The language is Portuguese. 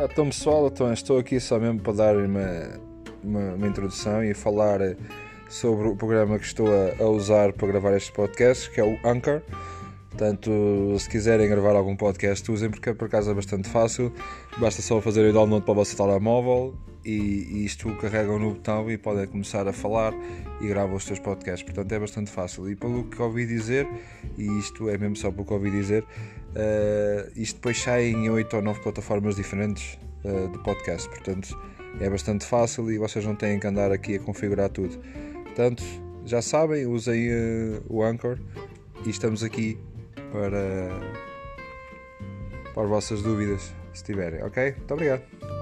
Ora, então pessoal, então estou aqui só mesmo para dar uma, uma, uma introdução e falar sobre o programa que estou a, a, usar para gravar estes podcasts, que é o Anchor. Portanto, se quiserem gravar algum podcast, usem porque por acaso é bastante fácil. Basta só fazer o download para o vosso telemóvel e, e isto carregam no botão e podem começar a falar e gravam os seus podcasts. Portanto, é bastante fácil. E pelo que ouvi dizer, e isto é mesmo só pelo que ouvi dizer, uh, isto depois sai em 8 ou 9 plataformas diferentes uh, de podcast. Portanto, é bastante fácil e vocês não têm que andar aqui a configurar tudo. Portanto, já sabem, usem uh, o Anchor e estamos aqui para, para as vossas dúvidas, se tiverem, ok? Muito obrigado.